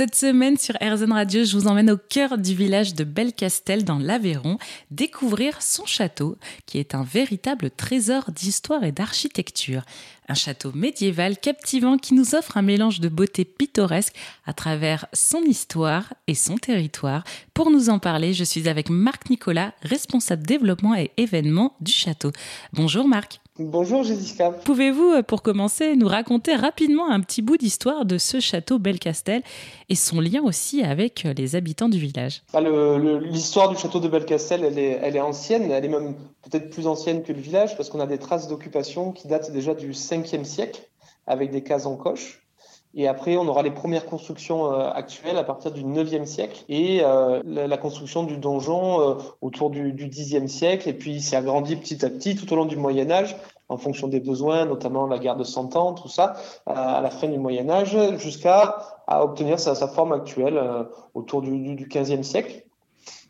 Cette semaine sur RZN Radio, je vous emmène au cœur du village de Belcastel dans l'Aveyron, découvrir son château, qui est un véritable trésor d'histoire et d'architecture. Un château médiéval captivant qui nous offre un mélange de beauté pittoresque à travers son histoire et son territoire. Pour nous en parler, je suis avec Marc Nicolas, responsable développement et événements du château. Bonjour Marc. Bonjour Jessica. Pouvez-vous, euh, pour commencer, nous raconter rapidement un petit bout d'histoire de ce château Belcastel et son lien aussi avec euh, les habitants du village? Bah, L'histoire du château de Belcastel, elle est, elle est ancienne, elle est même peut-être plus ancienne que le village parce qu'on a des traces d'occupation qui datent déjà du 5e siècle avec des cases en coche. Et après, on aura les premières constructions euh, actuelles à partir du 9e siècle et la, construction du donjon autour du, du 10e siècle. Et puis, c'est agrandi petit à petit tout au long du Moyen Âge en fonction des besoins, notamment la guerre de Cent Ans, tout ça, à la fin du Moyen Âge, jusqu'à obtenir sa, forme actuelle euh, autour du, du, 15e siècle.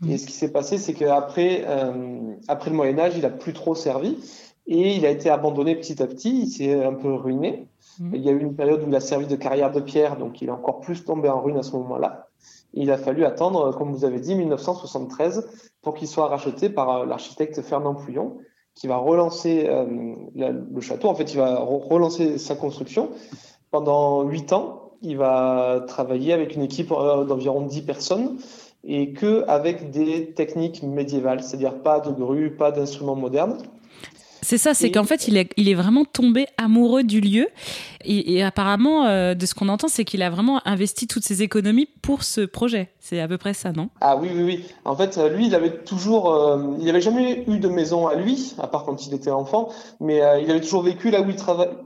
Et ce qui s'est passé, c'est qu'après euh, après le Moyen Âge, il a plus trop servi et il a été abandonné petit à petit. Il s'est un peu ruiné. Mmh. Il y a eu une période où il a servi de carrière de pierre, donc il est encore plus tombé en ruine à ce moment-là. Il a fallu attendre, comme vous avez dit, 1973 pour qu'il soit racheté par euh, l'architecte Fernand Pouillon, qui va relancer euh, le château. En fait, il va relancer sa construction. Pendant huit ans, il va travailler avec une équipe euh, d'environ 10 personnes et que avec des techniques médiévales, c'est-à-dire pas de grue, pas d'instruments modernes. C'est ça, c'est qu'en fait, il est, il est vraiment tombé amoureux du lieu. Et, apparemment, euh, de ce qu'on entend, c'est qu'il a vraiment investi toutes ses économies pour ce projet. C'est à peu près ça, non? Ah oui, oui, oui. En fait, lui, il avait toujours, euh, il n'avait jamais eu de maison à lui, à part quand il était enfant, mais euh, il avait toujours vécu là où il,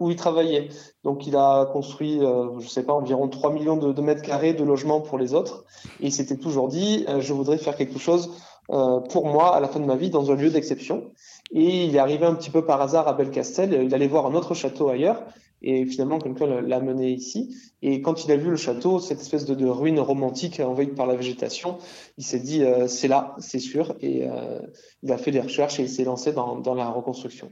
où il travaillait. Donc, il a construit, je sais pas, environ 3 millions de, de, mètres carrés de logements pour les autres. Et il s'était toujours dit, je voudrais faire quelque chose pour moi à la fin de ma vie dans un lieu d'exception. Et il est arrivé un petit peu par hasard à Belcastel. Il allait voir un autre château ailleurs. Et finalement, quelqu'un l'a mené ici. Et quand il a vu le château, cette espèce de, ruine romantique envahie par la végétation, il s'est dit euh, c'est là, c'est sûr. Et euh, il a fait des recherches et il s'est lancé dans, dans la reconstruction.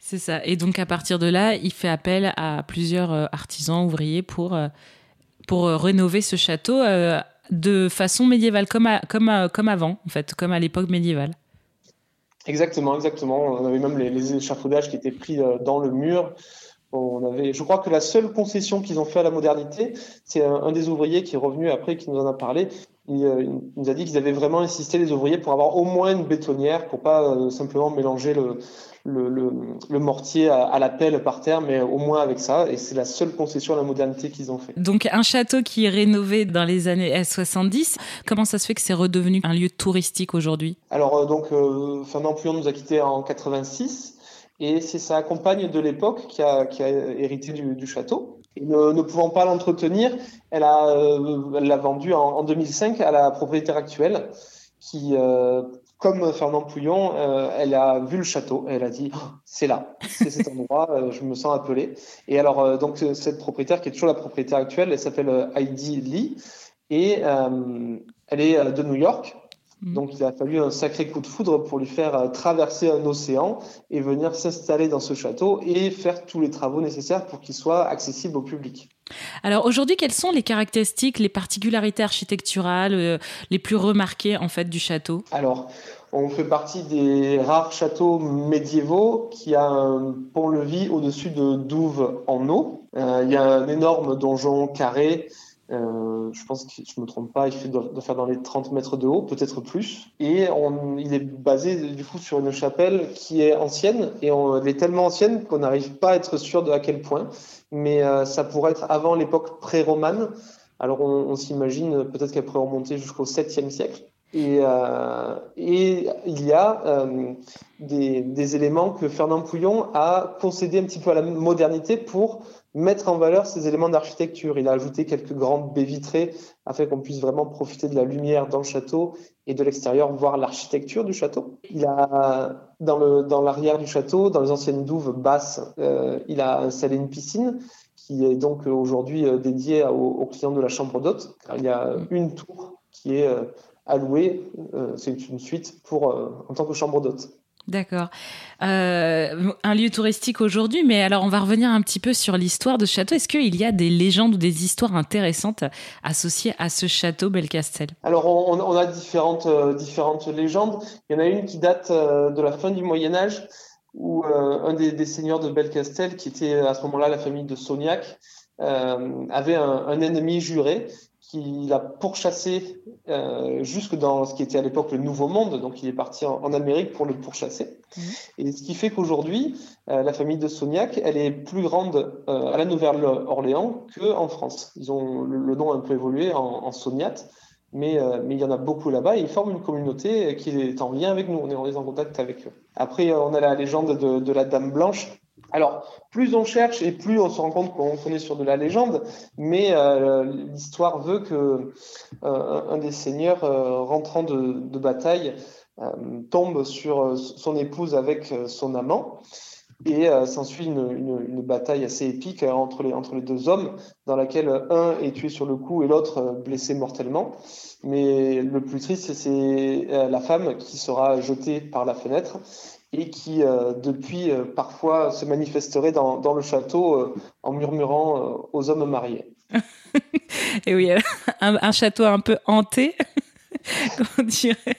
C'est ça. Et donc à partir de là, il fait appel à plusieurs euh, artisans ouvriers pour, pour rénover ce château de façon médiévale, comme, comme, comme avant, en fait, comme à l'époque médiévale. Exactement, exactement. On avait même les, échafaudages qui étaient pris euh, dans le mur. On avait, je crois que la seule concession qu'ils ont fait à la modernité, c'est un, des ouvriers qui est revenu après, qui nous en a parlé. Il, euh, nous a dit qu'ils avaient vraiment insisté les ouvriers pour avoir au moins une bétonnière, pour pas euh, simplement mélanger le, le, le, mortier à, la pelle par terre, mais au moins avec ça. Et c'est la seule concession à la modernité qu'ils ont fait. Donc un château qui est rénové dans les années 70, comment ça se fait que c'est redevenu un lieu touristique aujourd'hui? Alors euh, donc euh, Fernand Pouillon nous a quittés en 86. Et c'est sa compagne de l'époque qui a, qui a, hérité du, du château. Et ne, ne, pouvant pas l'entretenir, elle euh, l'a vendu en, en, 2005 à la propriétaire actuelle, qui euh, comme Fernand Pouillon, euh, elle a vu le château, elle a dit oh, c'est là, c'est cet endroit, euh, je me sens appelé. Et alors euh, donc cette propriétaire qui est toujours la propriétaire actuelle, elle s'appelle Heidi Lee et elle est de New York. Mm. Donc il a fallu un sacré coup de foudre pour lui faire traverser un océan et venir s'installer dans ce château et faire tous les travaux nécessaires pour qu'il soit accessible au public. Alors aujourd'hui, quelles sont les caractéristiques, les particularités architecturales euh, les plus remarquées en fait du château? Alors, on fait partie des rares châteaux médiévaux qui a un pont-levis au-dessus de douves en eau. Euh, il y a un énorme donjon carré euh, je pense que je me trompe pas, il fait de, faire dans les 30 mètres de haut, peut-être plus. Et il est basé du coup sur une chapelle qui est ancienne et on, elle est tellement ancienne qu'on n'arrive pas à être sûr de à quel point. Mais euh, ça pourrait être avant l'époque pré-romane. Alors on, on s'imagine peut-être qu'elle pourrait remonter jusqu'au 7e siècle. Et, euh, et, il y a euh, des, éléments que Fernand Pouillon a concédé un petit peu à la modernité pour mettre en valeur ces éléments d'architecture. Il a ajouté quelques grandes baies vitrées afin qu'on puisse vraiment profiter de la lumière dans le château et de l'extérieur voir l'architecture du château. Il a dans l'arrière du château, dans les anciennes douves basses, euh, il a installé une piscine qui est donc aujourd'hui dédiée aux, aux, clients de la chambre d'hôte. Il y a une tour qui est euh, allouée, euh, c'est une suite pour en tant que chambre d'hôte. D'accord. Euh, un lieu touristique aujourd'hui, mais alors on va revenir un petit peu sur l'histoire de ce château. Est-ce qu'il y a des légendes ou des histoires intéressantes associées à ce château Belcastel? Alors on, a différentes, euh, différentes légendes. Il y en a une qui date euh, de la fin du Moyen Âge, où un des, seigneurs de Belcastel, qui était à ce moment-là la famille de Sognac, avait un, un, ennemi juré qu'il a pourchassé euh, jusque dans ce qui était à l'époque le Nouveau Monde, donc il est parti en, Amérique pour le pourchasser. Mhm. Et ce qui fait qu'aujourd'hui, euh, la famille de Sognac, elle est plus grande euh, à la Nouvelle-Orléans qu'en France. Ils ont le, nom a un peu évolué en, en Sognac, mais, mais il y en a beaucoup là-bas et ils forment une communauté qui est en lien avec nous, on est, en contact avec eux. Après, on a la légende de, de la Dame Blanche, alors, plus on cherche et plus on se rend compte qu'on est sur de la légende, mais euh, l'histoire veut que euh, un des seigneurs euh, rentrant de, bataille tombe sur son épouse avec son amant. Et s'ensuit une, bataille assez épique les, entre les deux hommes, dans laquelle un est tué sur le coup et l'autre blessé mortellement. Mais le plus triste, c'est la femme qui sera jetée par la fenêtre et qui, euh, depuis, euh, parfois se manifesterait dans, le château euh, en murmurant aux hommes mariés. et oui, un, château un peu hanté. on dirait.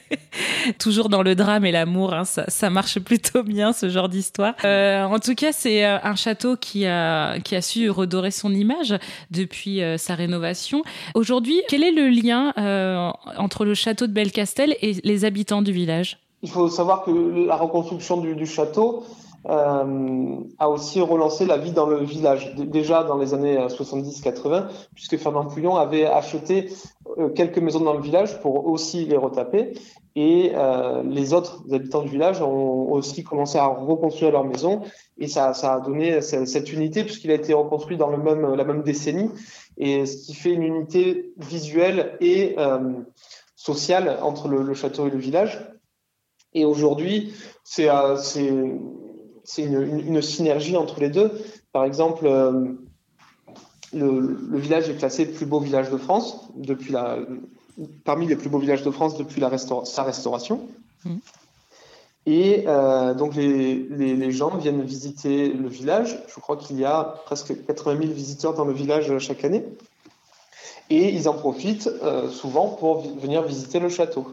Toujours dans le drame et l'amour, hein, ça, marche plutôt bien ce genre d'histoire. en tout cas, c'est un château qui a su redorer son image depuis sa rénovation. Aujourd'hui, quel est le lien entre le château de Belcastel et les habitants du village? Il faut savoir que la reconstruction du, château euh, a aussi relancé la vie dans le village, déjà dans les années 70-80, euh, puisque Fernand Pouillon avait acheté euh, quelques maisons dans le village pour aussi les retaper. Et euh, les autres habitants du village ont aussi commencé à reconstruire leurs maisons. Et ça, ça a donné cette unité, puisqu'il a été reconstruit dans le même, la même décennie. Et ce qui fait une unité visuelle et euh, sociale entre le château et le village. Et aujourd'hui, c'est euh, une, une, synergie entre les deux. Par exemple, euh, le, le, village est classé plus beau village de France depuis la, parmi les plus beaux villages de France depuis la sa restauration. Mmh. Et euh, donc les, les, les, gens viennent visiter le village. Je crois qu'il y a presque 80 000 visiteurs dans le village chaque année. Et ils en profitent euh, souvent pour venir visiter le château.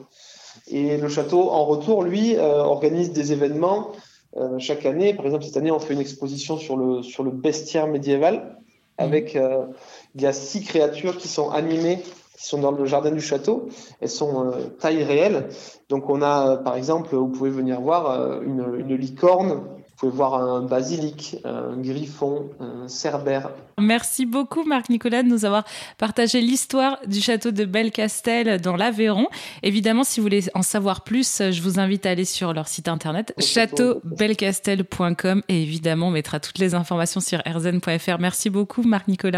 Et le château, en retour, lui, euh, organise des événements euh, chaque année. Par exemple, cette année, on fait une exposition sur le, sur le bestiaire médiéval. Avec, euh, il y a six créatures qui sont animées, qui sont dans le jardin du château. Elles sont taille réelle. Donc, on a, par exemple, vous pouvez venir voir une, une licorne pouvez voir un basilic, un griffon, un cerbère. Merci beaucoup Marc Nicolas de nous avoir partagé l'histoire du château de Belcastel dans l'Aveyron. Évidemment, si vous voulez en savoir plus, je vous invite à aller sur leur site internet châteaubelcastel.com et évidemment on mettra toutes les informations sur rzn.fr. Merci beaucoup Marc Nicolas.